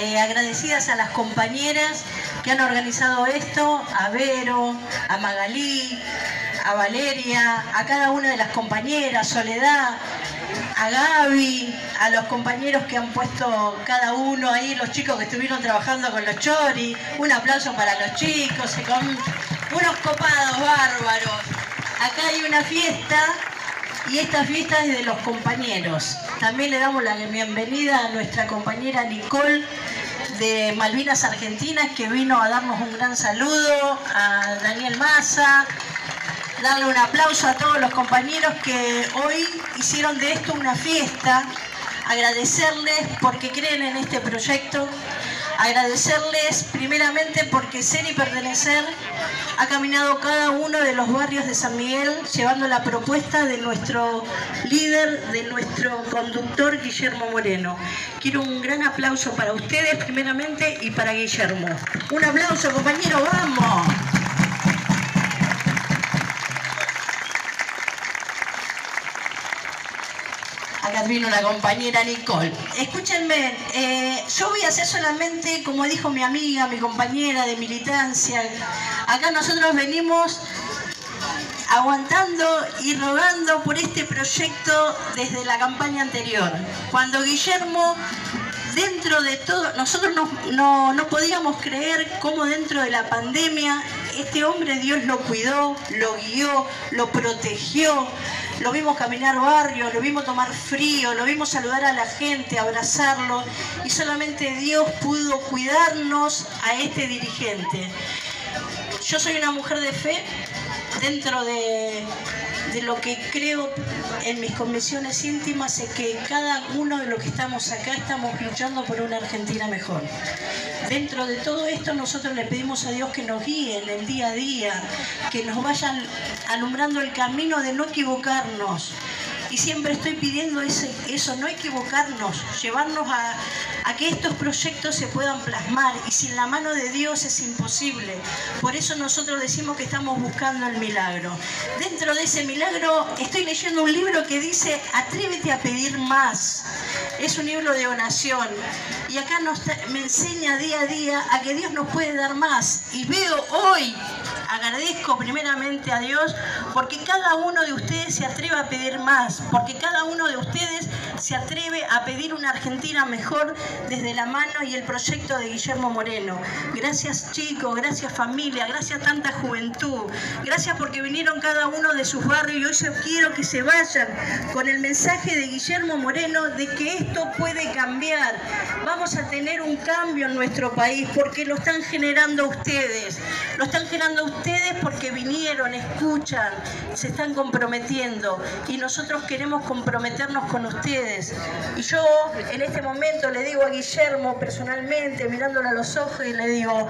eh, agradecidas a las compañeras que han organizado esto, a Vero, a Magalí, a Valeria, a cada una de las compañeras, Soledad, a Gaby, a los compañeros que han puesto cada uno ahí, los chicos que estuvieron trabajando con los choris, un aplauso para los chicos, unos copados bárbaros. Acá hay una fiesta y esta fiesta es de los compañeros. También le damos la bienvenida a nuestra compañera Nicole de Malvinas Argentinas que vino a darnos un gran saludo, a Daniel Massa, darle un aplauso a todos los compañeros que hoy hicieron de esto una fiesta, agradecerles porque creen en este proyecto, agradecerles primeramente porque ser y pertenecer ha caminado cada uno de los barrios de San Miguel llevando la propuesta de nuestro líder, de nuestro conductor Guillermo Moreno. Quiero un gran aplauso para ustedes primeramente y para Guillermo. Un aplauso compañero, vamos. Acá vino una compañera Nicole. Escúchenme, eh, yo voy a hacer solamente, como dijo mi amiga, mi compañera de militancia, acá nosotros venimos aguantando y rogando por este proyecto desde la campaña anterior. Cuando Guillermo, dentro de todo, nosotros no, no podíamos creer cómo dentro de la pandemia este hombre Dios lo cuidó, lo guió, lo protegió, lo vimos caminar barrio, lo vimos tomar frío, lo vimos saludar a la gente, abrazarlo y solamente Dios pudo cuidarnos a este dirigente. Yo soy una mujer de fe dentro de, de lo que creo en mis convicciones íntimas es que cada uno de los que estamos acá estamos luchando por una Argentina mejor. Dentro de todo esto nosotros le pedimos a Dios que nos guíe en el día a día, que nos vayan alumbrando el camino de no equivocarnos. Y siempre estoy pidiendo eso, no equivocarnos, llevarnos a, que estos proyectos se puedan plasmar y sin la mano de Dios es imposible. Por eso nosotros decimos que estamos buscando el milagro. Dentro de ese milagro estoy leyendo un libro que dice Atrévete a pedir más. Es un libro de oración y acá me enseña día a día a que Dios nos puede dar más. Y veo hoy agradezco primeramente a Dios porque cada uno de ustedes se atreve a pedir más, porque cada uno de ustedes se atreve a pedir una Argentina mejor desde la mano y el proyecto de Guillermo Moreno. Gracias chicos, gracias familia, gracias tanta juventud, gracias porque vinieron cada uno de sus barrios y hoy quiero que se vayan con el mensaje de Guillermo Moreno de que esto puede cambiar. Vamos a tener un cambio en nuestro país porque lo están generando ustedes, lo están generando ustedes porque vinieron, escuchan, se están comprometiendo y nosotros queremos comprometernos con ustedes. Y yo en este momento le digo a Guillermo personalmente, mirándole a los ojos y le digo,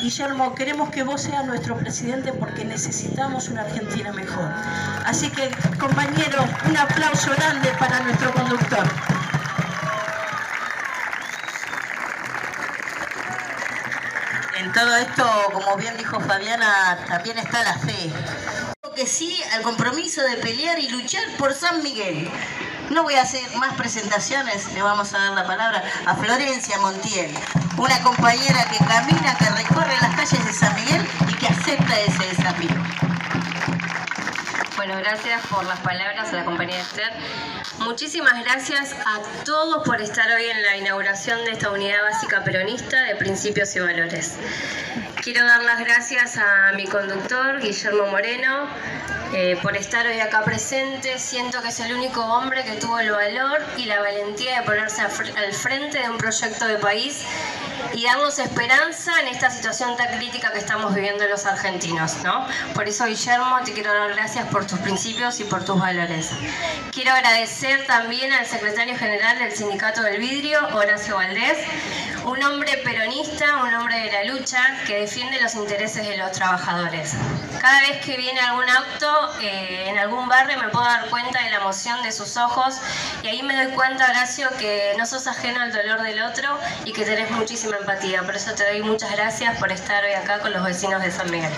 Guillermo, queremos que vos seas nuestro presidente porque necesitamos una Argentina mejor. Así que, compañeros, un aplauso grande para nuestro conductor. En todo esto, como bien dijo Fabiana, también está la fe. Sí al compromiso de pelear y luchar por San Miguel. No voy a hacer más presentaciones, le vamos a dar la palabra a Florencia Montiel, una compañera que camina, que recorre las calles de San Miguel y que acepta ese desafío. Bueno, gracias por las palabras a la compañía Esther. Muchísimas gracias a todos por estar hoy en la inauguración de esta unidad básica peronista de principios y valores. Quiero dar las gracias a mi conductor, Guillermo Moreno, eh, por estar hoy acá presente. Siento que es el único hombre que tuvo el valor y la valentía de ponerse al frente de un proyecto de país y darnos esperanza en esta situación tan crítica que estamos viviendo los argentinos. ¿no? Por eso, Guillermo, te quiero dar gracias por tus principios y por tus valores. Quiero agradecer también al secretario general del Sindicato del Vidrio, Horacio Valdés, un hombre peronista, un hombre de la lucha que defiende los intereses de los trabajadores. Cada vez que viene algún acto eh, en algún barrio me puedo dar cuenta de la emoción de sus ojos y ahí me doy cuenta, Horacio, que no sos ajeno al dolor del otro y que tenés muchísima empatía. Por eso te doy muchas gracias por estar hoy acá con los vecinos de San Miguel.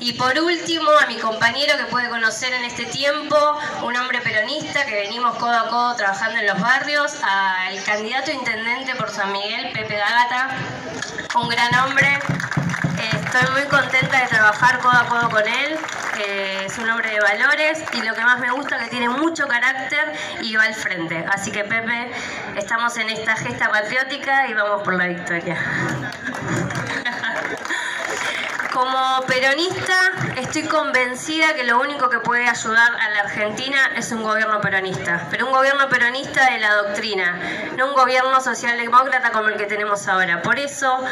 Y por último, a mi compañero que puede conocer en este tiempo, un hombre peronista que venimos codo a codo trabajando en los barrios, al candidato intendente por San Miguel, Pepe Un gran hombre. Eh, estoy muy contenta de trabajar codo a codo con él. es un hombre de valores y lo que más me gusta es que tiene mucho carácter y va al frente. Así que Pepe, estamos en esta gesta patriótica y vamos por la victoria. Como peronista estoy convencida que lo único que puede ayudar a la Argentina es un gobierno peronista, pero un gobierno peronista de la doctrina, no un gobierno socialdemócrata como el que tenemos ahora. Por eso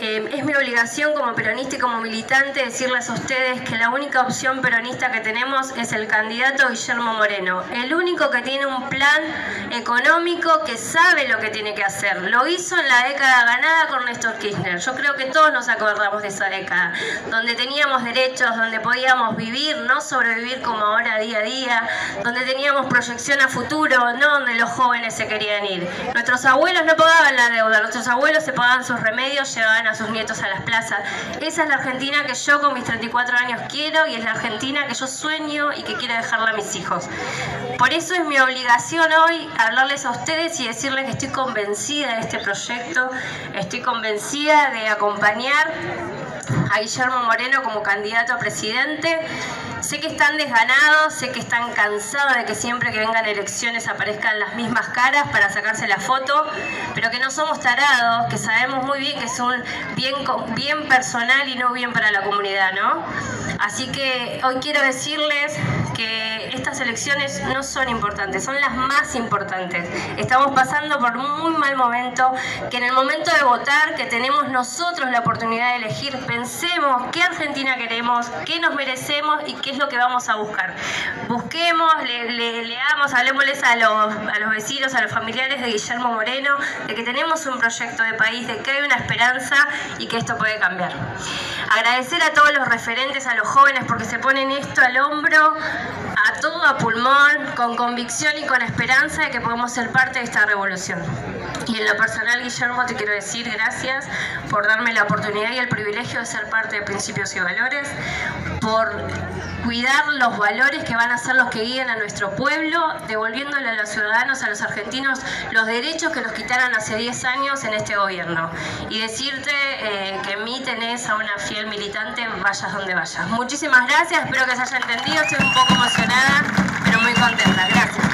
es mi obligación como peronista y como militante decirles a ustedes que la única opción peronista que tenemos es el candidato Guillermo Moreno, el único que tiene un plan económico que sabe lo que tiene que hacer. Lo hizo en la década ganada con Néstor Kirchner. Yo creo que todos nos acordamos de esa década, donde teníamos derechos, donde podíamos vivir, no sobrevivir como ahora día a día, donde teníamos proyección a futuro, no donde los jóvenes se querían ir. Nuestros abuelos no pagaban la deuda, nuestros abuelos se pagaban sus remedios, llevaban a sus nietos a las plazas. Esa es la Argentina que yo con mis 34 años quiero y es la Argentina que yo sueño y que quiero dejarle a mis hijos. Por eso es mi obligación hoy hablarles a ustedes y decirles que estoy convencida de este proyecto, estoy convencida de acompañar a Guillermo Moreno como candidato a presidente. Sé que están desganados, sé que están cansados de que siempre que vengan elecciones aparezcan las mismas caras para sacarse la foto, pero que no somos tarados, que sabemos muy bien que es un bien, bien personal y no bien para la comunidad, ¿no? Así que hoy quiero decirles que estas elecciones no son importantes, son las más importantes. Estamos pasando por un muy mal momento, que en el momento de votar, que tenemos nosotros la oportunidad de elegir, pensemos qué Argentina queremos, qué nos merecemos y qué es lo que vamos a buscar. Busquemos, le, leamos, hablemosles a los, a los vecinos, a los familiares de Guillermo Moreno, de que tenemos un proyecto de país, de que hay una esperanza y que esto puede cambiar. Agradecer a todos los referentes, a los jóvenes, porque se ponen esto al hombro, a todo a pulmón, con convicción y con esperanza de que podemos ser parte de esta revolución. Y en lo personal, Guillermo, te quiero decir gracias por darme la oportunidad y el privilegio de ser parte de Principios y Valores, por cuidar los valores que van a ser los que guíen a nuestro pueblo, devolviéndole a los ciudadanos, a los argentinos, los derechos que nos quitaron hace 10 años en este gobierno. Y decirte eh, que en mí tenés a una fiel militante, vayas donde vayas. Muchísimas gracias, espero que se haya entendido, estoy un poco emocionada, pero muy contenta. Gracias.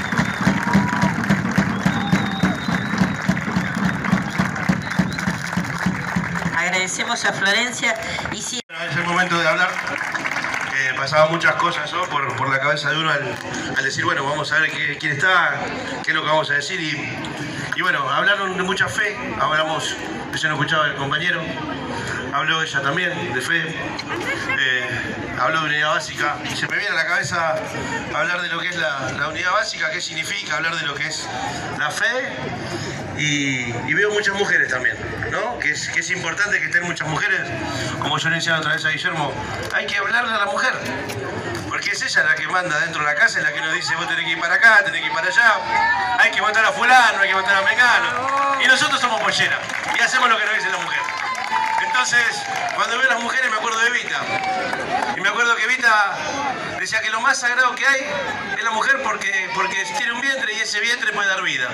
Agradecemos a Florencia y si... Es el momento de hablar pasaban muchas cosas por, la cabeza de uno al, decir, bueno, vamos a ver quién está, qué es lo que vamos a decir. Y, bueno, hablaron de mucha fe, hablamos, yo no escuchaba el compañero, habló ella también de fe, eh, habló de unidad básica. Se me viene a la cabeza hablar de lo que es la, unidad básica, qué significa, hablar de lo que es la fe. Y, veo muchas mujeres también, Que es, importante que estén muchas mujeres, como yo le decía otra vez a Guillermo, hay que hablarle a la mujer, porque es ella la que manda dentro de la casa, es la que nos dice vos tenés que ir para acá, tenés que ir para allá, hay que matar a fulano, hay que matar a mecano, y nosotros somos polleras, y hacemos lo que nos dice la mujer. Entonces, cuando veo a las mujeres me acuerdo de Vita. Y me acuerdo que Vita decía que lo más sagrado que hay es la mujer porque, porque tiene un vientre y ese vientre puede dar vida.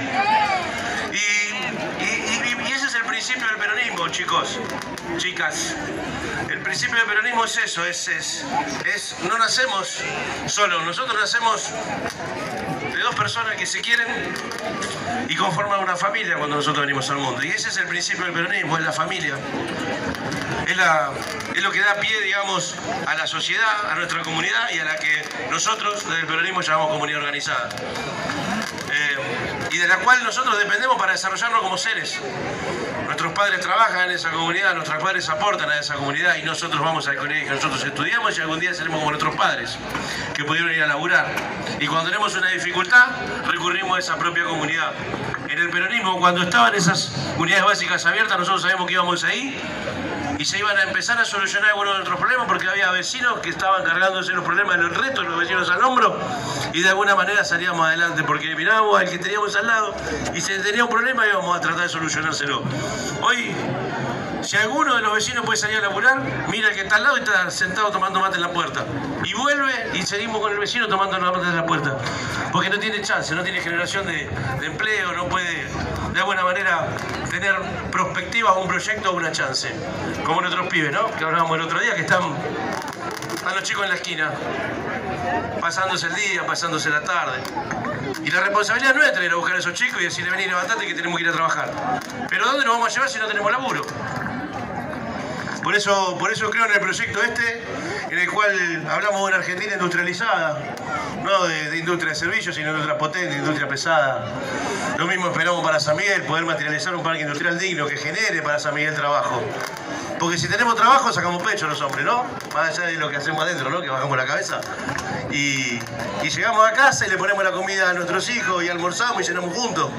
Y ese es el principio del peronismo, chicos, chicas. El principio del peronismo es eso, es, es, es no nacemos solos, nosotros nacemos de dos personas que se quieren y conforman una familia cuando nosotros venimos al mundo. Y ese es el principio del peronismo, es la familia. Es, la, es lo que da pie, digamos, a la sociedad, a nuestra comunidad y a la que nosotros desde el peronismo llamamos comunidad organizada. Eh, y de la cual nosotros dependemos para desarrollarnos como seres. Nuestros padres trabajan en esa comunidad, nuestros padres aportan a esa comunidad y nosotros vamos al colegio, nosotros estudiamos y algún día seremos como nuestros padres, que pudieron ir a laburar. Y cuando tenemos una dificultad, recurrimos a esa propia comunidad. En el peronismo, cuando estaban esas unidades básicas abiertas, nosotros sabemos que íbamos ahí y se iban a empezar a solucionar algunos de nuestros problemas porque había vecinos que estaban cargándose los problemas los retos, los vecinos al hombro y de alguna manera salíamos adelante porque mirábamos al que teníamos al lado y si tenía un problema íbamos a tratar de solucionárselo. Hoy si alguno de los vecinos puede salir a laburar, mira el que está al lado y está sentado tomando mate en la puerta. Y vuelve y seguimos con el vecino tomando mate en la puerta. Porque no tiene chance, no tiene generación de, empleo, no puede de alguna manera tener perspectiva un proyecto o una chance. Como nuestros pibes, ¿no? Que hablábamos el otro día, que están, están los chicos en la esquina, pasándose el día, pasándose la tarde. Y la responsabilidad nuestra era buscar a esos chicos y decirle, vení, levantate que tenemos que ir a trabajar. Pero ¿dónde nos vamos a llevar si no tenemos laburo? Por eso, por eso creo en el proyecto este, en el cual hablamos de una Argentina industrializada, no de, industria de servicios, sino de industria potente, industria pesada. Lo mismo esperamos para San Miguel, poder materializar un parque industrial digno que genere para San Miguel trabajo. Porque si tenemos trabajo sacamos pecho los hombres, ¿no? Más allá de lo que hacemos adentro, ¿no? Que bajamos la cabeza. Y, y llegamos a casa y le ponemos la comida a nuestros hijos y almorzamos y cenamos juntos.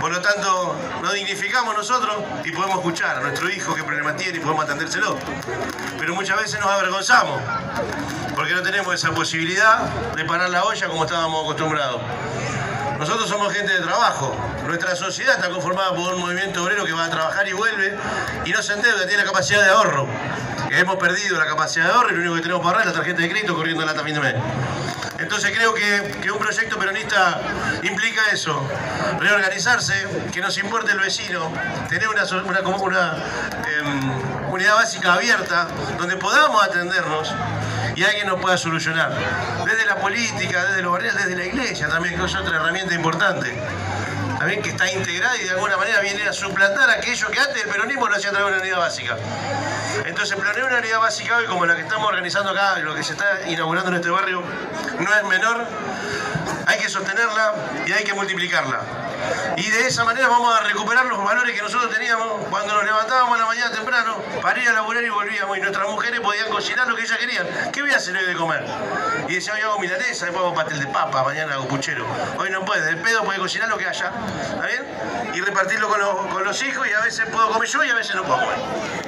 Por lo tanto, nos dignificamos nosotros y podemos escuchar a nuestro hijo qué problema tiene y podemos atendérselo. Pero muchas veces nos avergonzamos porque no tenemos esa posibilidad de parar la olla como estábamos acostumbrados. Nosotros somos gente de trabajo. Nuestra sociedad está conformada por un movimiento obrero que va a trabajar y vuelve y no se endeuda, tiene la capacidad de ahorro. Hemos perdido la capacidad de ahorro y lo único que tenemos para ahorrar es la tarjeta de crédito corriendo la también de mes. Entonces creo que, un proyecto peronista implica eso, reorganizarse, que nos importe el vecino, tener una, una, em, unidad básica abierta donde podamos atendernos y alguien nos pueda solucionar. Desde la política, desde los barrios, desde la iglesia también, que es otra herramienta importante. También que está integrada y de alguna manera viene a suplantar aquello que antes el peronismo lo hacía a una unidad básica. Entonces, planear una unidad básica hoy, como la que estamos organizando acá, lo que se está inaugurando en este barrio, no es menor. Hay que sostenerla y hay que multiplicarla. Y de esa manera vamos a recuperar los valores que nosotros teníamos cuando nos levantábamos a la mañana temprano para ir a laburar y volvíamos. Y nuestras mujeres podían cocinar lo que ellas querían. ¿Qué voy a hacer hoy de comer? Y decía, hoy hago milanesa, después hago pastel de papa, mañana hago puchero. Hoy no puede, el pedo puede cocinar lo que haya. ¿Está bien? Y repartirlo con los, hijos y a veces puedo comer yo y a veces no puedo comer.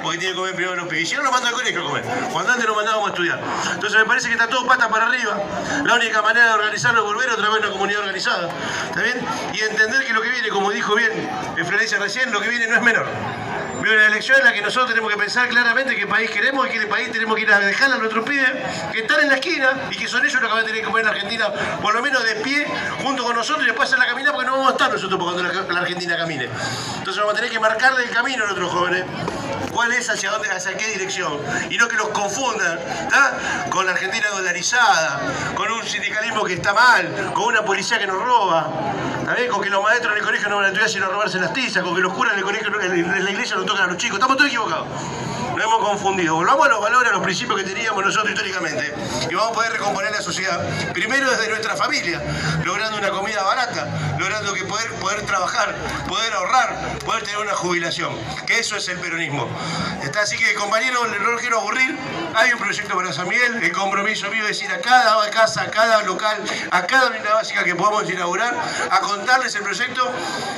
Porque tiene que comer primero los pibes. Y si no, lo mando al colegio a comer. Cuando antes nos mandábamos a estudiar. Entonces me parece que está todo pata para arriba. La única manera de organizarlo es volver otra vez a una comunidad organizada. ¿Está bien? Y entender que lo que viene, como dijo bien Florencia recién, lo que viene no es menor. Viene una elección en la que nosotros tenemos que pensar claramente qué país queremos y qué país tenemos que ir a dejar a nuestros pibes que están en la esquina y que son ellos los que van a tener que comer en Argentina, por lo menos de pie, junto con nosotros y después hacer la caminata porque no vamos a estar nosotros cuando la, Argentina camine. Entonces vamos a tener que marcarle el camino a nuestros jóvenes cuál es, hacia dónde, hacia qué dirección. Y no que los confundan con la Argentina dolarizada, con un sindicalismo que está mal, con una policía que nos roba, con que los maestros en el colegio no van a estudiar sino a robarse las tizas, con que los curas en el colegio, la iglesia no tocan a los chicos. Estamos todos equivocados. Nos hemos confundido. Volvamos a los valores, a los principios que teníamos nosotros históricamente y vamos a poder recomponer la sociedad. Primero desde nuestra familia, logrando una comida barata, logrando que poder, poder trabajar, poder ahorrar, poder tener una jubilación. Que eso es el peronismo. Está así que, compañeros, no quiero aburrir. Hay un proyecto para San Miguel. El compromiso mío es ir a cada casa, a cada local, a cada unidad básica que podamos inaugurar, a contarles el proyecto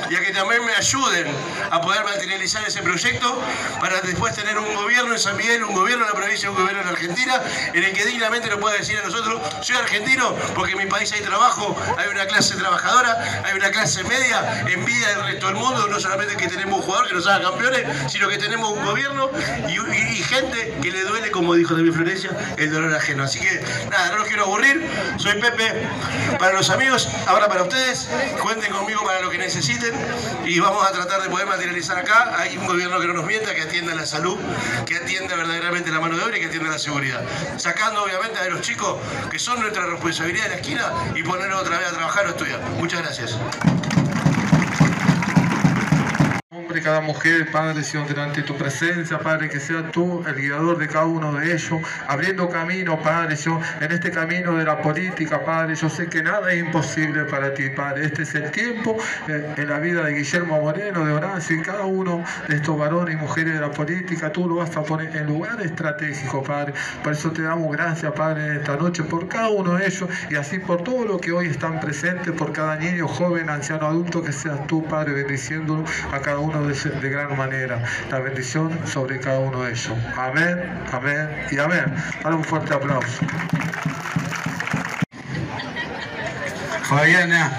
y a que también me ayuden a poder materializar ese proyecto para después tener un gobierno en San Miguel, un gobierno en la provincia, un gobierno en Argentina, en el que dignamente nos pueda decir a nosotros, soy argentino porque en mi país hay trabajo, hay una clase trabajadora, hay una clase media, envidia del resto del mundo, no solamente que tenemos un jugador que nos haga campeones, sino que tenemos un gobierno y, gente que le duele, como dijo David Florencia, el dolor ajeno. Así que nada, no los quiero aburrir, soy Pepe para los amigos, ahora para ustedes, cuenten conmigo para lo que necesiten y vamos a tratar de poder materializar acá. Hay un gobierno que no nos mienta, que atienda la salud, que atienda verdaderamente la mano de obra y que atienda la seguridad. Sacando obviamente a los chicos que son nuestra responsabilidad de la esquina y ponerlos otra vez a trabajar o estudiar. Muchas gracias hombre, cada mujer, Padre, Señor, delante de tu presencia, Padre, que sea tú el guiador de cada uno de ellos, abriendo camino, Padre, Señor, en este camino de la política, Padre, yo sé que nada es imposible para ti, Padre. Este es el tiempo eh, en la vida de Guillermo Moreno, de Horacio y cada uno de estos varones y mujeres de la política, tú lo vas a poner en lugar estratégico, Padre. Por eso te damos gracias, Padre, esta noche por cada uno de ellos y así por todo lo que hoy están presentes, por cada niño, joven, anciano, adulto, que seas tú, Padre, bendiciéndolo a cada uno de, de gran manera. La bendición sobre cada uno de ellos. Amén, amén y amén. Dale un fuerte aplauso. Fabiana,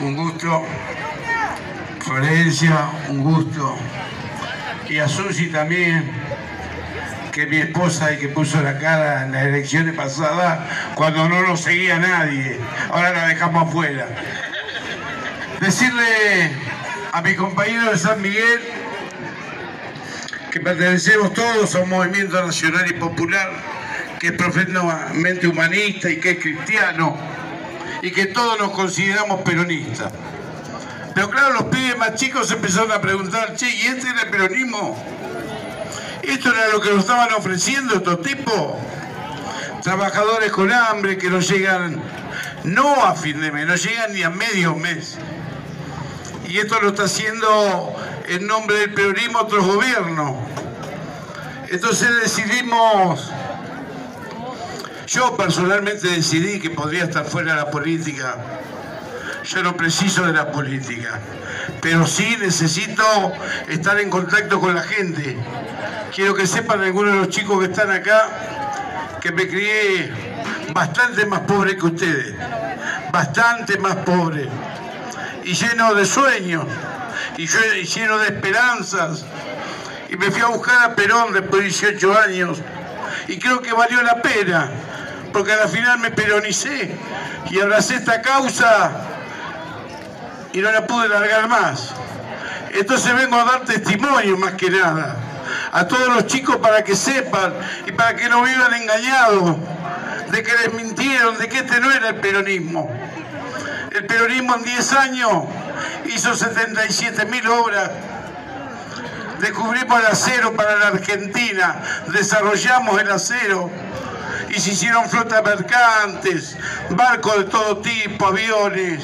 un gusto. Florencia, un gusto. Y a Susi también, que es mi esposa y que puso la cara en las elecciones pasadas cuando no nos seguía nadie. Ahora la dejamos afuera. Decirle a mi compañero de San Miguel que pertenecemos todos a un movimiento nacional y popular que es profundamente humanista y que es cristiano y que todos nos consideramos peronistas. Pero claro, los pibes más chicos empezaron a preguntar, che, ¿y este era el peronismo? ¿Esto era lo que nos estaban ofreciendo estos tipos? Trabajadores con hambre que no llegan, no a fin de mes, no llegan ni a medio mes. Y esto lo está haciendo en nombre del peronismo otros gobiernos. Entonces decidimos yo personalmente decidí que podría estar fuera de la política. Yo no preciso de la política, pero sí necesito estar en contacto con la gente. Quiero que sepan algunos de los chicos que están acá que me crié bastante más pobre que ustedes, bastante más pobre y lleno de sueños y lleno de esperanzas. Y me fui a buscar a Perón después de 18 años y creo que valió la pena porque al final me peronicé y abracé esta causa y no la pude largar más. Entonces vengo a dar testimonio más que nada a todos los chicos para que sepan y para que no vivan engañados de que les mintieron, de que este no era el peronismo. El peronismo en 10 años hizo 77 mil obras. Descubrimos el acero para la Argentina, desarrollamos el acero y se hicieron flotas mercantes, barcos de todo tipo, aviones,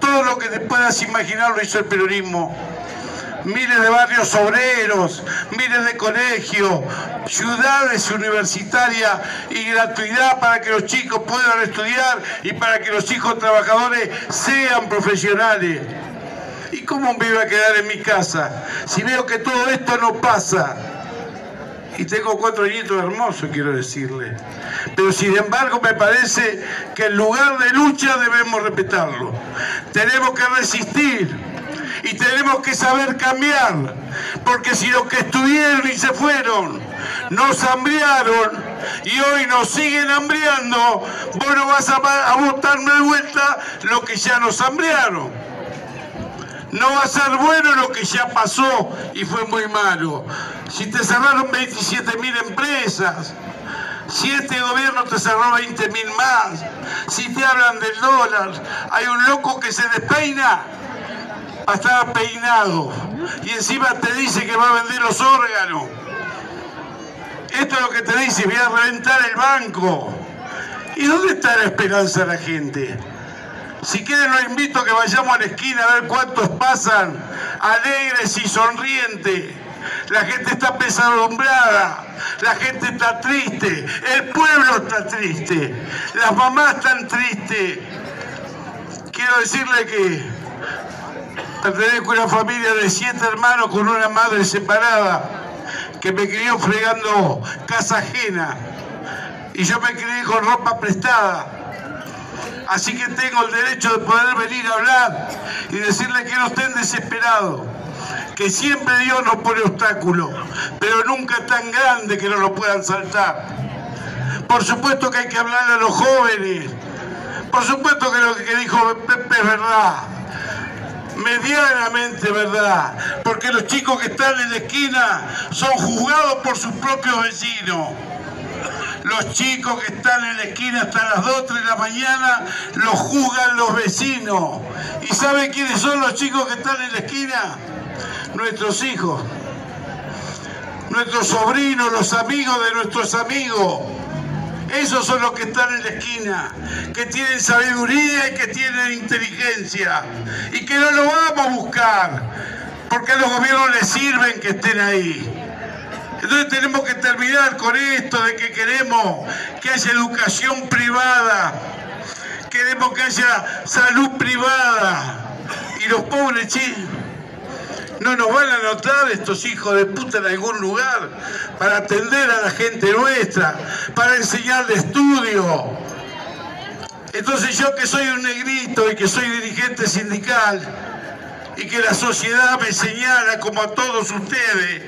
todo lo que te puedas imaginar lo hizo el peronismo. Miles de barrios obreros, miles de colegios, ciudades universitarias y gratuidad para que los chicos puedan estudiar y para que los hijos trabajadores sean profesionales. ¿Y cómo me iba a quedar en mi casa si veo que todo esto no pasa? y tengo cuatro nietos hermosos, quiero decirle. Pero sin embargo me parece que en lugar de lucha debemos respetarlo. Tenemos que resistir y tenemos que saber cambiar, porque si los que estuvieron y se fueron nos hambriaron y hoy nos siguen hambriando, vos no vas a, a votarme de vuelta lo que ya nos hambriaron. No va a ser bueno lo que ya pasó y fue muy malo. Si te cerraron 27 mil empresas, si este gobierno te cerró 20 mil más, si te hablan del dólar, hay un loco que se despeina a estar peinado y encima te dice que va a vender los órganos. Esto es lo que te dice, voy a reventar el banco. ¿Y dónde está la esperanza de la gente? Si quieren los invito a que vayamos a la esquina a ver cuántos pasan alegres y sonrientes. La gente está pesadumbrada, la gente está triste, el pueblo está triste, las mamás están tristes. Quiero decirle que pertenezco a una familia de siete hermanos con una madre separada que me crió fregando casa ajena. Y yo me crié con ropa prestada. Así que tengo el derecho de poder venir a hablar y decirle que no estén desesperados, que siempre Dios nos pone obstáculos, pero nunca tan grande que no lo puedan saltar. Por supuesto que hay que hablar a los jóvenes, por supuesto que lo que dijo Pepe es verdad, medianamente verdad, porque los chicos que están en la esquina son juzgados por sus propios vecinos. Los chicos que están en la esquina hasta las 2, 3 de la mañana los juzgan los vecinos. ¿Y saben quiénes son los chicos que están en la esquina? Nuestros hijos, nuestros sobrinos, los amigos de nuestros amigos. Esos son los que están en la esquina, que tienen sabiduría y que tienen inteligencia. Y que no lo vamos a buscar, porque a los gobiernos les sirven que estén ahí. Entonces tenemos que terminar con esto de que queremos que haya educación privada, queremos que haya salud privada. Y los pobres, che, ¿No nos van a notar estos hijos de puta en algún lugar para atender a la gente nuestra, para enseñar de estudio? Entonces yo que soy un negrito y que soy dirigente sindical y que la sociedad me señala como a todos ustedes,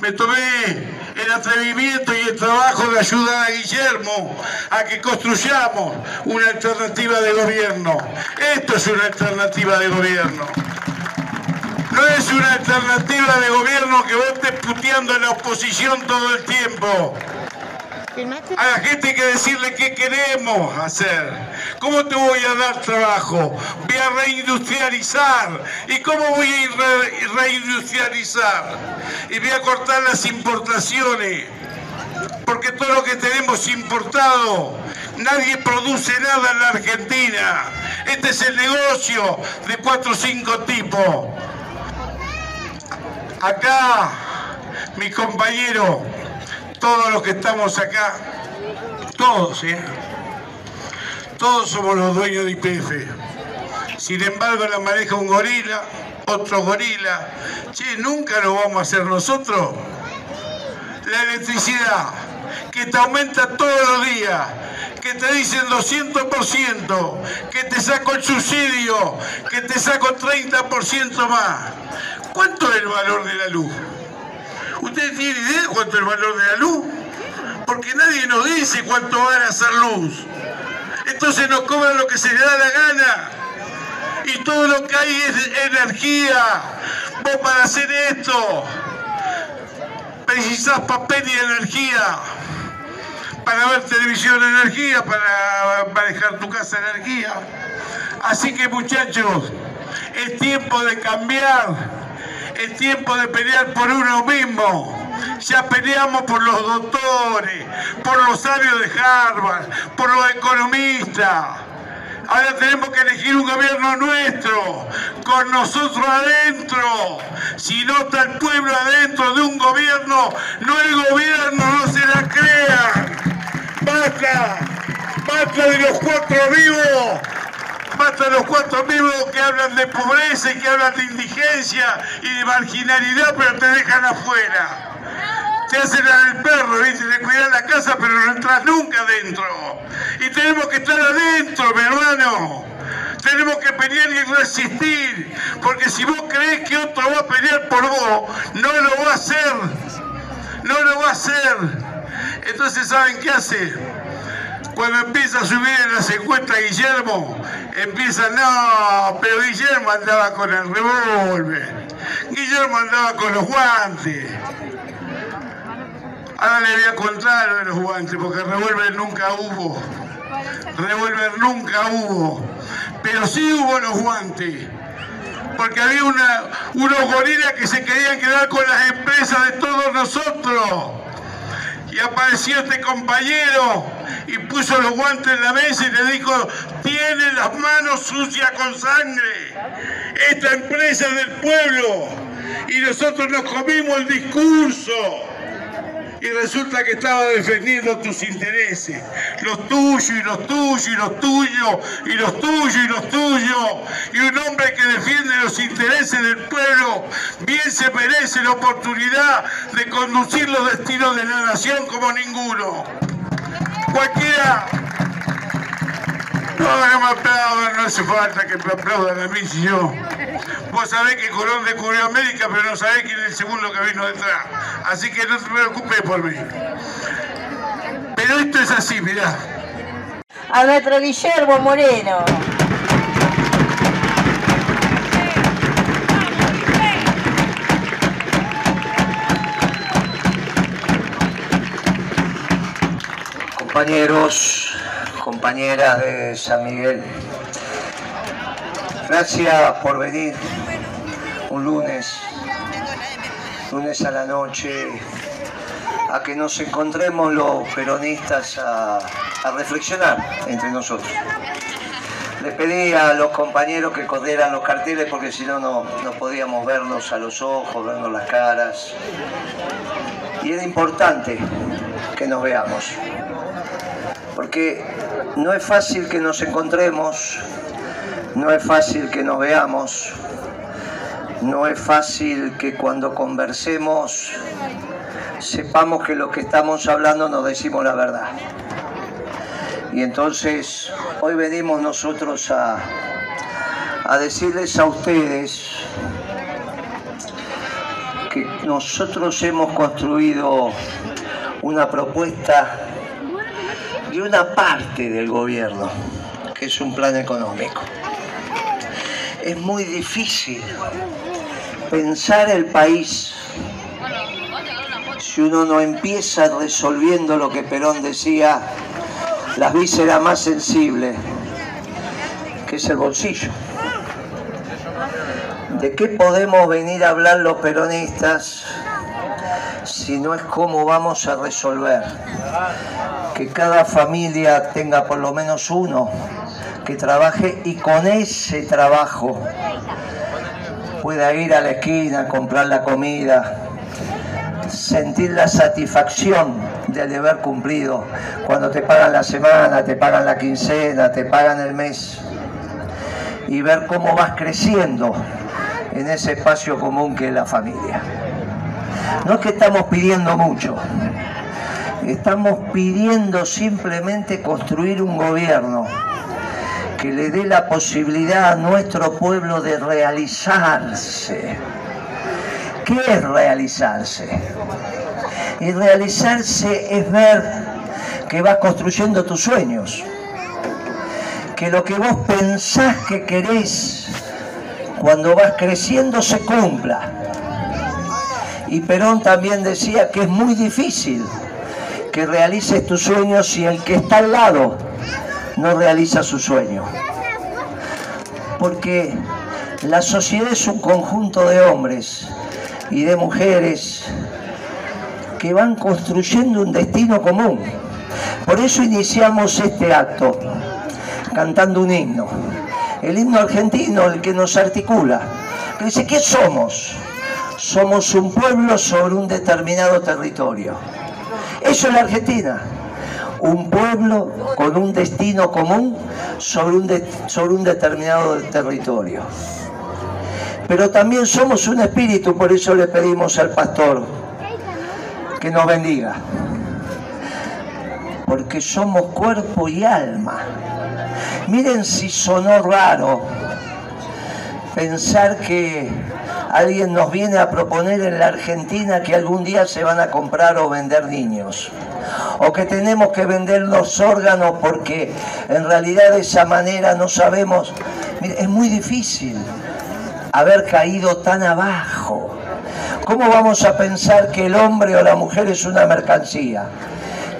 me tomé el atrevimiento y el trabajo de ayudar a Guillermo a que construyamos una alternativa de gobierno. Esto es una alternativa de gobierno. No es una alternativa de gobierno que estés puteando en la oposición todo el tiempo. A la gente hay que decirle qué queremos hacer. ¿Cómo te voy a dar trabajo? Voy a reindustrializar. ¿Y cómo voy a reindustrializar? Y voy a cortar las importaciones. Porque todo lo que tenemos importado, nadie produce nada en la Argentina. Este es el negocio de cuatro o cinco tipos. Acá, mi compañero todos los que estamos acá, todos, ¿eh? Todos somos los dueños de IPF. Sin embargo, la maneja un gorila, otro gorila. Che, nunca lo vamos a hacer nosotros. La electricidad, que te aumenta todos los días, que te dicen 200%, que te saco el subsidio, que te saco 30% más. ¿Cuánto es el valor de la luz? ¿Ustedes tienen idea de cuánto es el valor de la luz? Porque nadie nos dice cuánto van a hacer luz. Entonces nos cobran lo que se les da la gana. Y todo lo que hay es energía. Vos para hacer esto precisás papel y energía. Para ver televisión energía, para manejar tu casa energía. Así que muchachos, es tiempo de cambiar es tiempo de pelear por uno mismo. Ya peleamos por los doctores, por los sabios de Harvard, por los economistas. Ahora tenemos que elegir un gobierno nuestro, con nosotros adentro. Si no está el pueblo adentro de un gobierno, no el gobierno, no se la crean. Basta, basta de los cuatro vivos Basta los cuatro vivos que hablan de pobreza y que hablan de indigencia y de marginalidad, pero te dejan afuera. Te hacen el perro, ¿viste? De cuidar la casa, pero no entras nunca adentro. Y tenemos que estar adentro, mi hermano. Tenemos que pelear y resistir, porque si vos creés que otro va a pelear por vos, no lo va a hacer. No lo va a hacer. Entonces, ¿saben qué hace? Cuando empieza a subir en las encuestas Guillermo, empieza, no, pero Guillermo andaba con el revólver, Guillermo andaba con los guantes. Ahora le voy a contar de los guantes, porque revólver nunca hubo. Revólver nunca hubo. Pero sí hubo los guantes. Porque había una, unos gorilas que se querían quedar con las empresas de todos nosotros y apareció este compañero y puso los guantes en la mesa y le dijo, tiene las manos sucias con sangre, esta empresa es del pueblo y nosotros nos comimos el discurso y resulta que estaba defendiendo tus intereses, los tuyos y los tuyos y los tuyos y los tuyos y los tuyos. Y un hombre que defiende los intereses del pueblo bien se merece la oportunidad de conducir los destinos de la nación como ninguno. Cualquiera no, no me aplaudan, no hace falta que me aplaudan a mí si yo. Vos sabés que Colón descubrió América, pero no sabés quién es el segundo que vino detrás. Así que no te preocupes por mí. Pero esto es así, mirá. A nuestro Guillermo Moreno. Compañeros, compañeras de San Miguel. Gracias por venir un lunes, lunes a la noche, a que nos encontremos los peronistas a, reflexionar entre nosotros. Le pedí a los compañeros que corrieran los carteles porque si no, no podíamos vernos a los ojos, vernos las caras. Y era importante que nos veamos. Porque no es fácil que nos encontremos, no es fácil que nos veamos, no es fácil que cuando conversemos sepamos que lo que estamos hablando nos decimos la verdad. Y entonces hoy venimos nosotros a, a decirles a ustedes que nosotros hemos construido una propuesta de una parte del gobierno, que es un plan económico. Es muy difícil pensar el país si uno no empieza resolviendo lo que Perón decía, las vísceras más sensibles, que es el bolsillo. ¿De qué podemos venir a hablar los peronistas si no es cómo vamos a resolver? Que cada familia tenga por lo menos uno que trabaje y con ese trabajo pueda ir a la esquina comprar la comida, sentir la satisfacción del deber cumplido. Cuando te pagan la semana, te pagan la quincena, te pagan el mes. Y ver cómo vas creciendo en ese espacio común que es la familia. No es que estamos pidiendo mucho, estamos pidiendo simplemente construir un gobierno que le dé la posibilidad a nuestro pueblo de realizarse. ¿Qué es realizarse? Y realizarse es ver que vas construyendo tus sueños, que lo que vos pensás que querés cuando vas creciendo se cumpla. Y Perón también decía que es muy difícil que realices tus sueños si el que está al lado no realiza su sueño. Porque la sociedad es un conjunto de hombres y de mujeres que van construyendo un destino común. Por eso iniciamos este acto cantando un himno el himno argentino, el que nos articula. Que dice, ¿qué somos? Somos un pueblo sobre un determinado territorio. Eso es la Argentina. Un pueblo con un destino común sobre un, determinado territorio. Pero también somos un espíritu, por eso le pedimos al pastor que nos bendiga. Porque somos cuerpo y alma Miren si sonó raro pensar que alguien nos viene a proponer en la Argentina que algún día se van a comprar o vender niños. O que tenemos que vender los órganos porque en realidad de esa manera no sabemos. es muy difícil haber caído tan abajo. ¿Cómo vamos a pensar que el hombre o la mujer es una mercancía?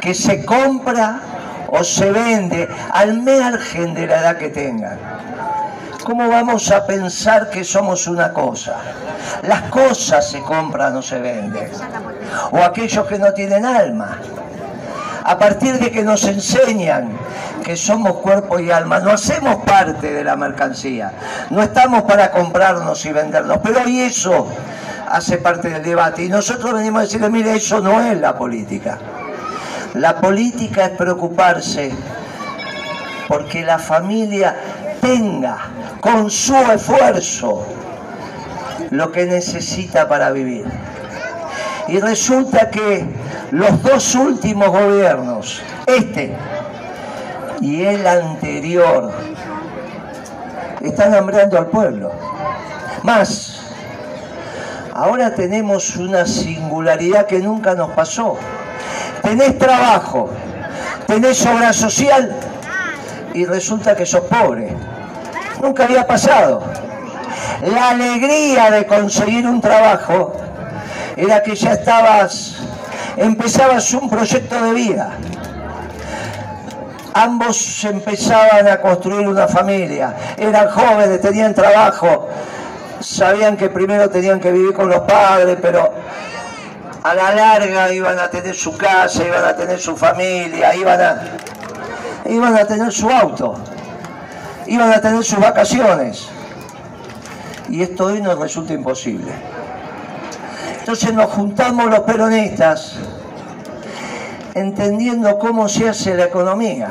Que se compra o se vende al margen de la edad que tengan. ¿Cómo vamos a pensar que somos una cosa? Las cosas se compran o se venden. O aquellos que no tienen alma. A partir de que nos enseñan que somos cuerpo y alma, no hacemos parte de la mercancía. No estamos para comprarnos y vendernos. Pero hoy eso hace parte del debate. Y nosotros venimos a decirle, mire, eso no es la política. La política es preocuparse porque la familia tenga con su esfuerzo lo que necesita para vivir. Y resulta que los dos últimos gobiernos, este y el anterior, están hambrando al pueblo. Más, ahora tenemos una singularidad que nunca nos pasó tenés trabajo, tenés obra social y resulta que sos pobre. Nunca había pasado. La alegría de conseguir un trabajo era que ya estabas, empezabas un proyecto de vida. Ambos empezaban a construir una familia, eran jóvenes, tenían trabajo, sabían que primero tenían que vivir con los padres, pero a la larga iban a tener su casa, iban a tener su familia, iban a, iban a tener su auto, iban a tener sus vacaciones. Y esto hoy nos resulta imposible. Entonces nos juntamos los peronistas entendiendo cómo se hace la economía.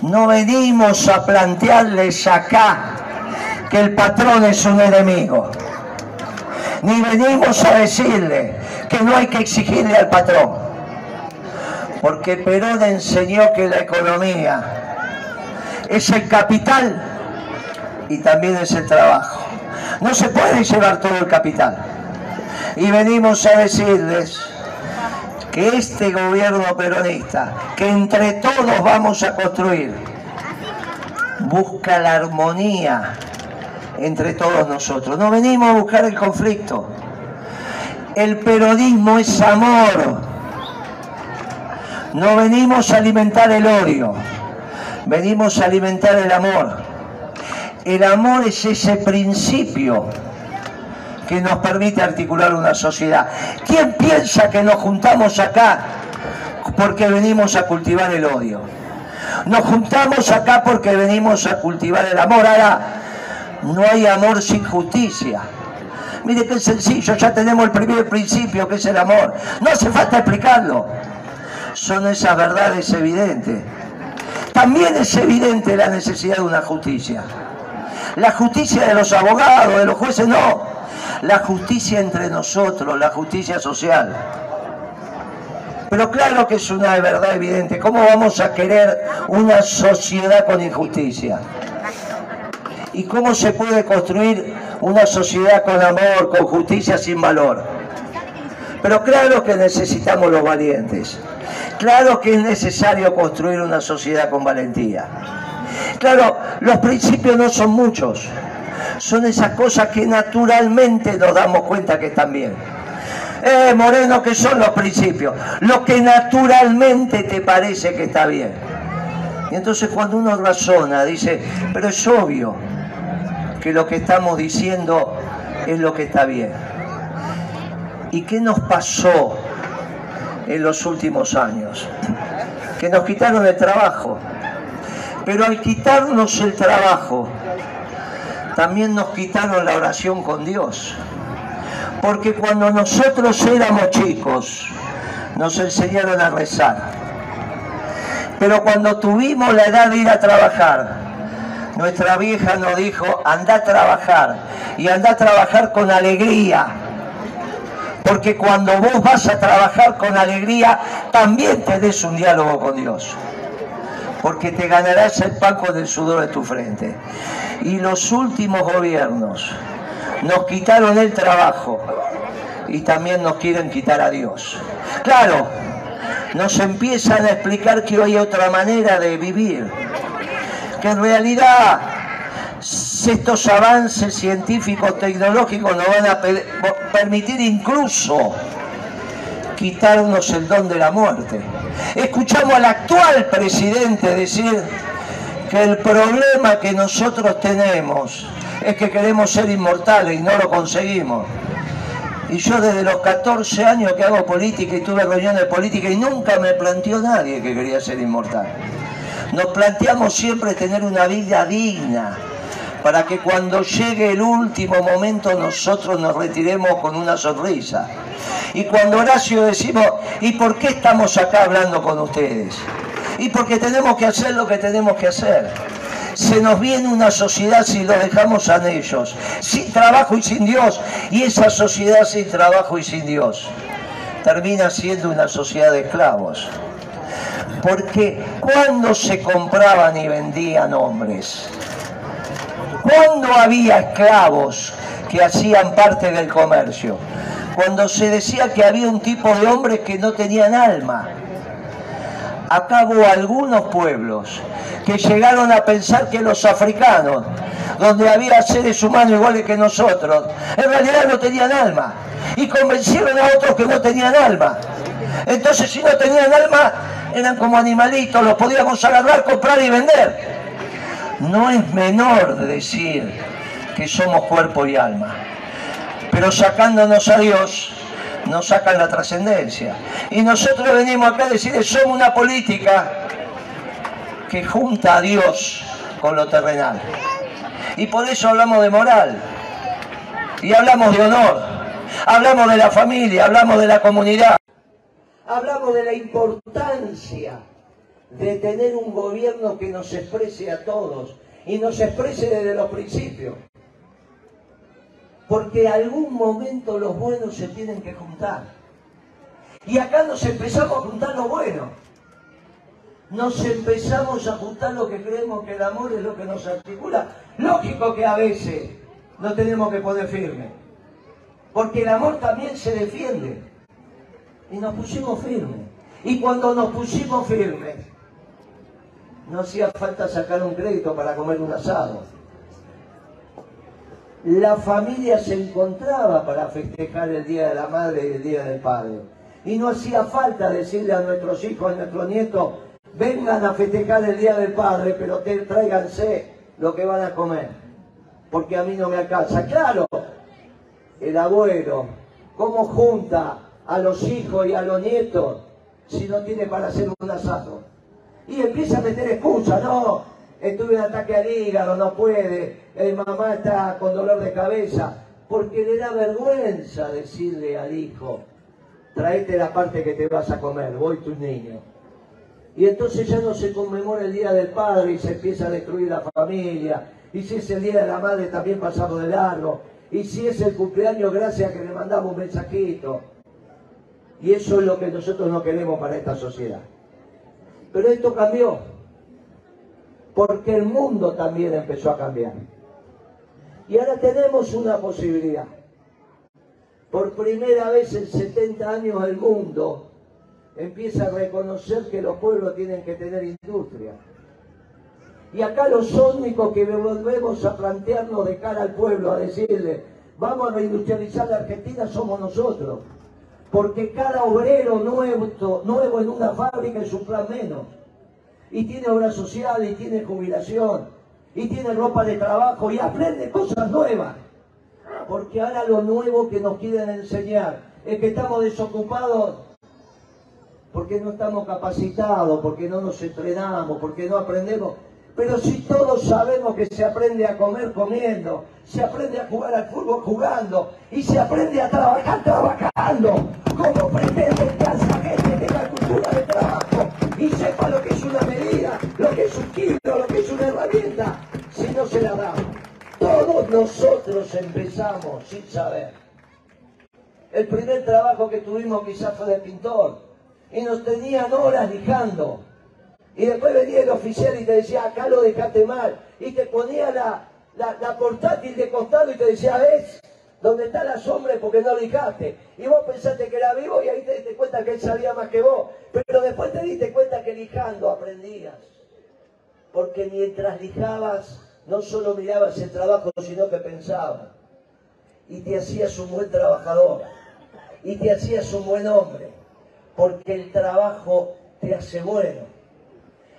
No venimos a plantearles acá que el patrón es un enemigo. Ni venimos a decirle que no hay que exigirle al patrón. Porque Perón enseñó que la economía es el capital y también es el trabajo. No se puede llevar todo el capital. Y venimos a decirles que este gobierno peronista, que entre todos vamos a construir, busca la armonía entre todos nosotros. No venimos a buscar el conflicto. El peronismo es amor. No venimos a alimentar el odio. Venimos a alimentar el amor. El amor es ese principio que nos permite articular una sociedad. ¿Quién piensa que nos juntamos acá porque venimos a cultivar el odio? Nos juntamos acá porque venimos a cultivar el amor. Ahora, no hay amor sin justicia. Mire qué sencillo, ya tenemos el primer principio que es el amor. No hace falta explicarlo. Son esas verdades evidentes. También es evidente la necesidad de una justicia. La justicia de los abogados, de los jueces, no. La justicia entre nosotros, la justicia social. Pero claro que es una verdad evidente. ¿Cómo vamos a querer una sociedad con injusticia? ¿Y cómo se puede construir una sociedad con amor, con justicia, sin valor? Pero claro que necesitamos los valientes. Claro que es necesario construir una sociedad con valentía. Claro, los principios no son muchos. Son esas cosas que naturalmente nos damos cuenta que están bien. Eh, Moreno, ¿qué son los principios? Lo que naturalmente te parece que está bien. Y entonces cuando uno razona, dice, pero es obvio que lo que estamos diciendo es lo que está bien. ¿Y qué nos pasó en los últimos años? Que nos quitaron el trabajo. Pero al quitarnos el trabajo, también nos quitaron la oración con Dios. Porque cuando nosotros éramos chicos, nos enseñaron a rezar. Pero cuando tuvimos la edad de ir a trabajar, nuestra vieja nos dijo, anda a trabajar. Y anda a trabajar con alegría. Porque cuando vos vas a trabajar con alegría, también tenés un diálogo con Dios porque te ganarás el pan con el sudor de tu frente. Y los últimos gobiernos nos quitaron el trabajo y también nos quieren quitar a Dios. Claro, nos empiezan a explicar que hoy hay otra manera de vivir, que en realidad estos avances científicos, tecnológicos nos van a permitir incluso quitarnos el don de la muerte. Escuchamos al actual presidente decir que el problema que nosotros tenemos es que queremos ser inmortales y no lo conseguimos. Y yo desde los 14 años que hago política y tuve reuniones políticas y nunca me planteó nadie que quería ser inmortal. Nos planteamos siempre tener una vida digna, para que cuando llegue el último momento nosotros nos retiremos con una sonrisa. Y cuando Horacio decimos, ¿y por qué estamos acá hablando con ustedes? Y porque tenemos que hacer lo que tenemos que hacer. Se nos viene una sociedad si lo dejamos a ellos, sin trabajo y sin Dios. Y esa sociedad sin trabajo y sin Dios termina siendo una sociedad de esclavos. Porque cuando se compraban y vendían hombres, cuando había esclavos que hacían parte del comercio, cuando se decía que había un tipo de hombres que no tenían alma. Acá hubo algunos pueblos que llegaron a pensar que los africanos, donde había seres humanos iguales que nosotros, en realidad no tenían alma. Y convencieron a otros que no tenían alma. Entonces si no tenían alma, eran como animalitos, los podíamos agarrar, comprar y vender. No es menor decir que somos cuerpo y alma, pero sacándonos a Dios nos sacan la trascendencia. Y nosotros venimos acá a decir que somos una política que junta a Dios con lo terrenal. Y por eso hablamos de moral, y hablamos de honor, hablamos de la familia, hablamos de la comunidad, hablamos de la importancia de tener un gobierno que nos exprese a todos y nos exprese desde los principios. Porque algún momento los buenos se tienen que juntar. Y acá nos empezamos a juntar lo bueno. Nos empezamos a juntar lo que creemos que el amor es lo que nos articula. Lógico que a veces no tenemos que poner firme. Porque el amor también se defiende. Y nos pusimos firmes. Y cuando nos pusimos firmes, no hacía falta sacar un crédito para comer un asado. La familia se encontraba para festejar el Día de la Madre y el Día del Padre. Y no hacía falta decirle a nuestros hijos, a nuestros nietos, vengan a festejar el Día del Padre, pero tráiganse lo que van a comer, porque a mí no me alcanza. Claro, el abuelo, ¿cómo junta a los hijos y a los nietos si no tiene para hacer un asado? Y empieza a meter excusas, no, estuve en ataque al hígado, no puede, el mamá está con dolor de cabeza, porque le da vergüenza decirle al hijo, traete la parte que te vas a comer, voy tus niños. Y entonces ya no se conmemora el Día del Padre y se empieza a destruir la familia. Y si es el Día de la Madre también pasamos de largo. Y si es el cumpleaños, gracias a que le mandamos un mensajito. Y eso es lo que nosotros no queremos para esta sociedad. Pero esto cambió. Porque el mundo también empezó a cambiar. Y ahora tenemos una posibilidad. Por primera vez en 70 años el mundo empieza a reconocer que los pueblos tienen que tener industria. Y acá los únicos que volvemos a plantearnos de cara al pueblo, a decirle, vamos a reindustrializar la Argentina, somos nosotros. Porque cada obrero nuevo, nuevo en una fábrica es un plan menos. Y tiene obra social, y tiene jubilación, y tiene ropa de trabajo, y aprende cosas nuevas. Porque ahora lo nuevo que nos quieren enseñar es que estamos desocupados porque no estamos capacitados, porque no nos entrenamos, porque no aprendemos. Pero si todos sabemos que se aprende a comer comiendo, se aprende a jugar al fútbol jugando y se aprende a trabajar trabajando, ¿cómo pretende que esa gente tenga cultura de trabajo y sepa lo que es una medida, lo que es un kilo, lo que es una herramienta, si no se la damos? Todos nosotros empezamos sin saber. El primer trabajo que tuvimos quizás fue de pintor, y nos tenían horas lijando. Y después venía el oficial y te decía, acá lo dejaste mal. Y te ponía la, la, portátil de costado y te decía, ¿ves? Donde está la sombra porque no lijaste. Y vos pensaste que era vivo y ahí te diste cuenta que él sabía más que vos. Pero después te diste cuenta que lijando aprendías. Porque mientras lijabas, no solo mirabas el trabajo, sino que pensabas. Y te hacías un buen trabajador. Y te hacías un buen hombre porque el trabajo te hace bueno.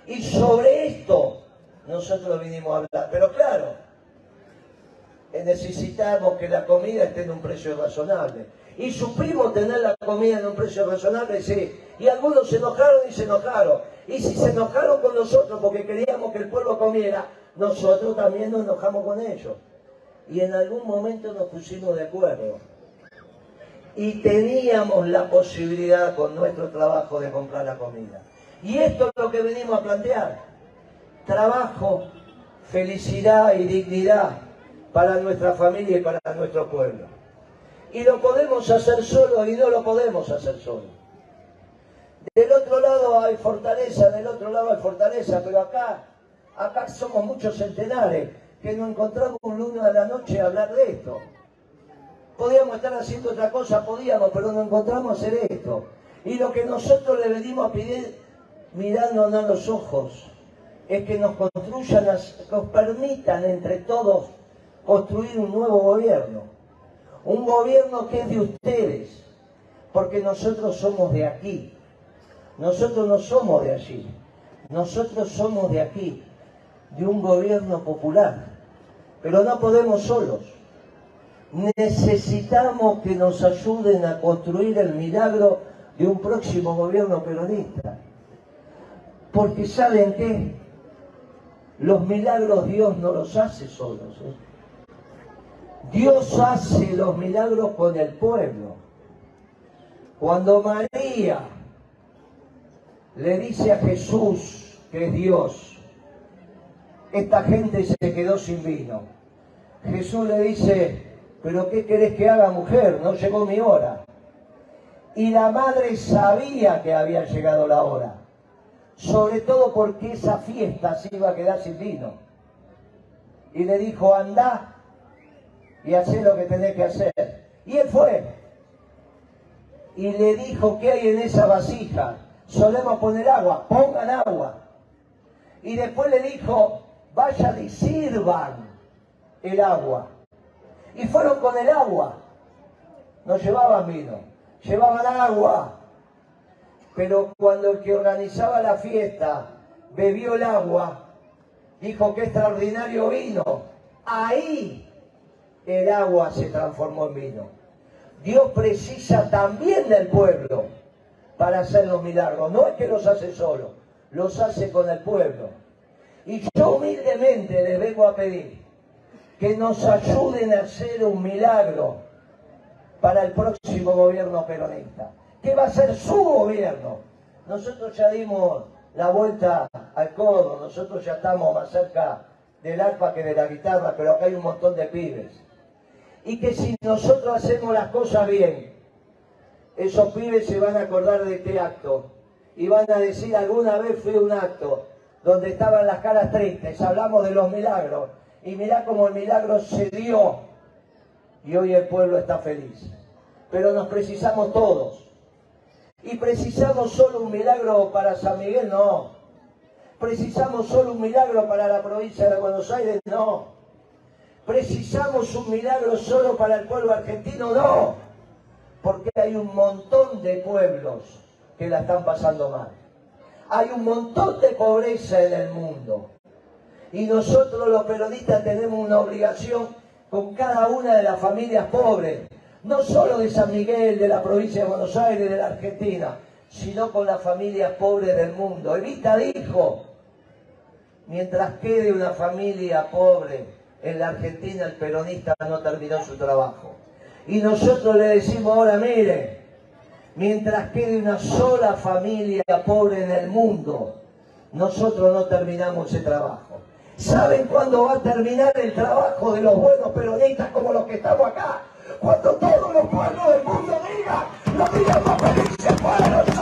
Y sobre esto nosotros vinimos a hablar. Pero claro, necesitamos que la comida esté en un precio razonable. Y supimos tener la comida en un precio razonable, sí. Y algunos se enojaron y se enojaron. Y si se enojaron con nosotros porque queríamos que el pueblo comiera, nosotros también nos enojamos con ellos. Y en algún momento nos pusimos de acuerdo y teníamos la posibilidad con nuestro trabajo de comprar la comida. Y esto es lo que venimos a plantear. Trabajo, felicidad y dignidad para nuestra familia y para nuestro pueblo. Y lo podemos hacer solo y no lo podemos hacer solo. Del otro lado hay fortaleza, del otro lado hay fortaleza, pero acá, acá somos muchos centenares que nos encontramos un lunes de la noche a hablar de esto. Podíamos estar haciendo otra cosa, podíamos, pero no encontramos hacer esto. Y lo que nosotros le venimos a pedir, mirándonos a los ojos, es que nos construyan, nos permitan entre todos construir un nuevo gobierno. Un gobierno que es de ustedes, porque nosotros somos de aquí. Nosotros no somos de allí. Nosotros somos de aquí, de un gobierno popular. Pero no podemos solos necesitamos que nos ayuden a construir el milagro de un próximo gobierno peronista. Porque ¿saben qué? Los milagros Dios no los hace solos. ¿eh? Dios hace los milagros con el pueblo. Cuando María le dice a Jesús que es Dios, esta gente se quedó sin vino. Jesús le dice, pero ¿qué querés que haga mujer? No llegó mi hora. Y la madre sabía que había llegado la hora, sobre todo porque esa fiesta se iba a quedar sin vino. Y le dijo, anda y hacé lo que tenés que hacer. Y él fue. Y le dijo, ¿qué hay en esa vasija? Solemos poner agua, pongan agua. Y después le dijo, vayan y sirvan el agua. Y fueron con el agua. No llevaban vino, llevaban agua. Pero cuando el que organizaba la fiesta bebió el agua, dijo que extraordinario vino. Ahí el agua se transformó en vino. Dios precisa también del pueblo para hacer los milagros. No es que los hace solo, los hace con el pueblo. Y yo humildemente les vengo a pedir que nos ayuden a hacer un milagro para el próximo gobierno peronista, que va a ser su gobierno. Nosotros ya dimos la vuelta al codo, nosotros ya estamos más cerca del arpa que de la guitarra, pero acá hay un montón de pibes y que si nosotros hacemos las cosas bien, esos pibes se van a acordar de este acto y van a decir alguna vez fue un acto donde estaban las caras tristes, hablamos de los milagros y mirá cómo el milagro se dio y hoy el pueblo está feliz. Pero nos precisamos todos. Y precisamos solo un milagro para San Miguel, no. Precisamos solo un milagro para la provincia de Buenos Aires, no. ¿Precisamos un milagro solo para el pueblo argentino? No, porque hay un montón de pueblos que la están pasando mal. Hay un montón de pobreza en el mundo. Y nosotros los peronistas tenemos una obligación con cada una de las familias pobres, no solo de San Miguel, de la provincia de Buenos Aires, de la Argentina, sino con las familias pobres del mundo. Evita dijo, mientras quede una familia pobre en la Argentina el peronista no terminó su trabajo. Y nosotros le decimos ahora, mire, mientras quede una sola familia pobre en el mundo, nosotros no terminamos ese trabajo. ¿Saben cuándo va a terminar el trabajo de los buenos peronistas como los que estamos acá? cuando todos los pueblos del mundo digan, los días más felices fueron.